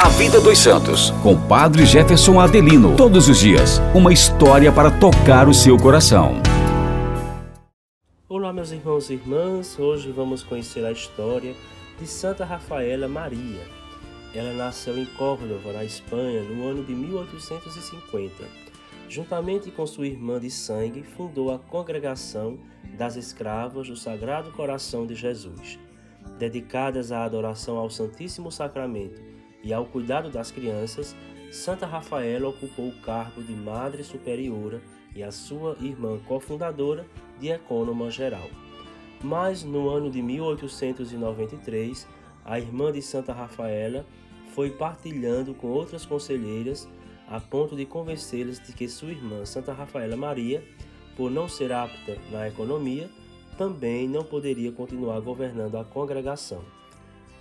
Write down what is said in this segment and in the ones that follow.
A Vida dos Santos, com Padre Jefferson Adelino. Todos os dias, uma história para tocar o seu coração. Olá, meus irmãos e irmãs. Hoje vamos conhecer a história de Santa Rafaela Maria. Ela nasceu em Córdoba, na Espanha, no ano de 1850. Juntamente com sua irmã de sangue, fundou a Congregação das Escravas do Sagrado Coração de Jesus, dedicadas à adoração ao Santíssimo Sacramento e ao cuidado das crianças, Santa Rafaela ocupou o cargo de Madre Superiora e a sua irmã cofundadora de Ecônoma Geral. Mas no ano de 1893, a irmã de Santa Rafaela foi partilhando com outras conselheiras a ponto de convencê-las de que sua irmã Santa Rafaela Maria, por não ser apta na economia, também não poderia continuar governando a congregação.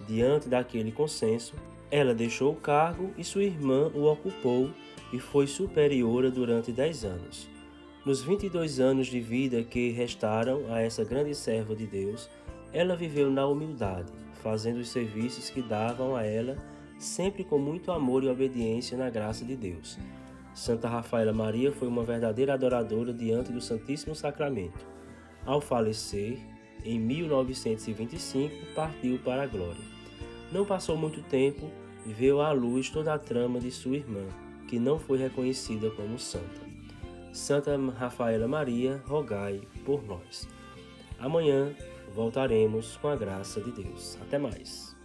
Diante daquele consenso, ela deixou o cargo e sua irmã o ocupou e foi superiora durante dez anos. Nos 22 anos de vida que restaram a essa grande serva de Deus, ela viveu na humildade, fazendo os serviços que davam a ela, sempre com muito amor e obediência na graça de Deus. Santa Rafaela Maria foi uma verdadeira adoradora diante do Santíssimo Sacramento. Ao falecer, em 1925, partiu para a glória. Não passou muito tempo e veio à luz toda a trama de sua irmã, que não foi reconhecida como santa. Santa Rafaela Maria, rogai por nós. Amanhã voltaremos com a graça de Deus. Até mais.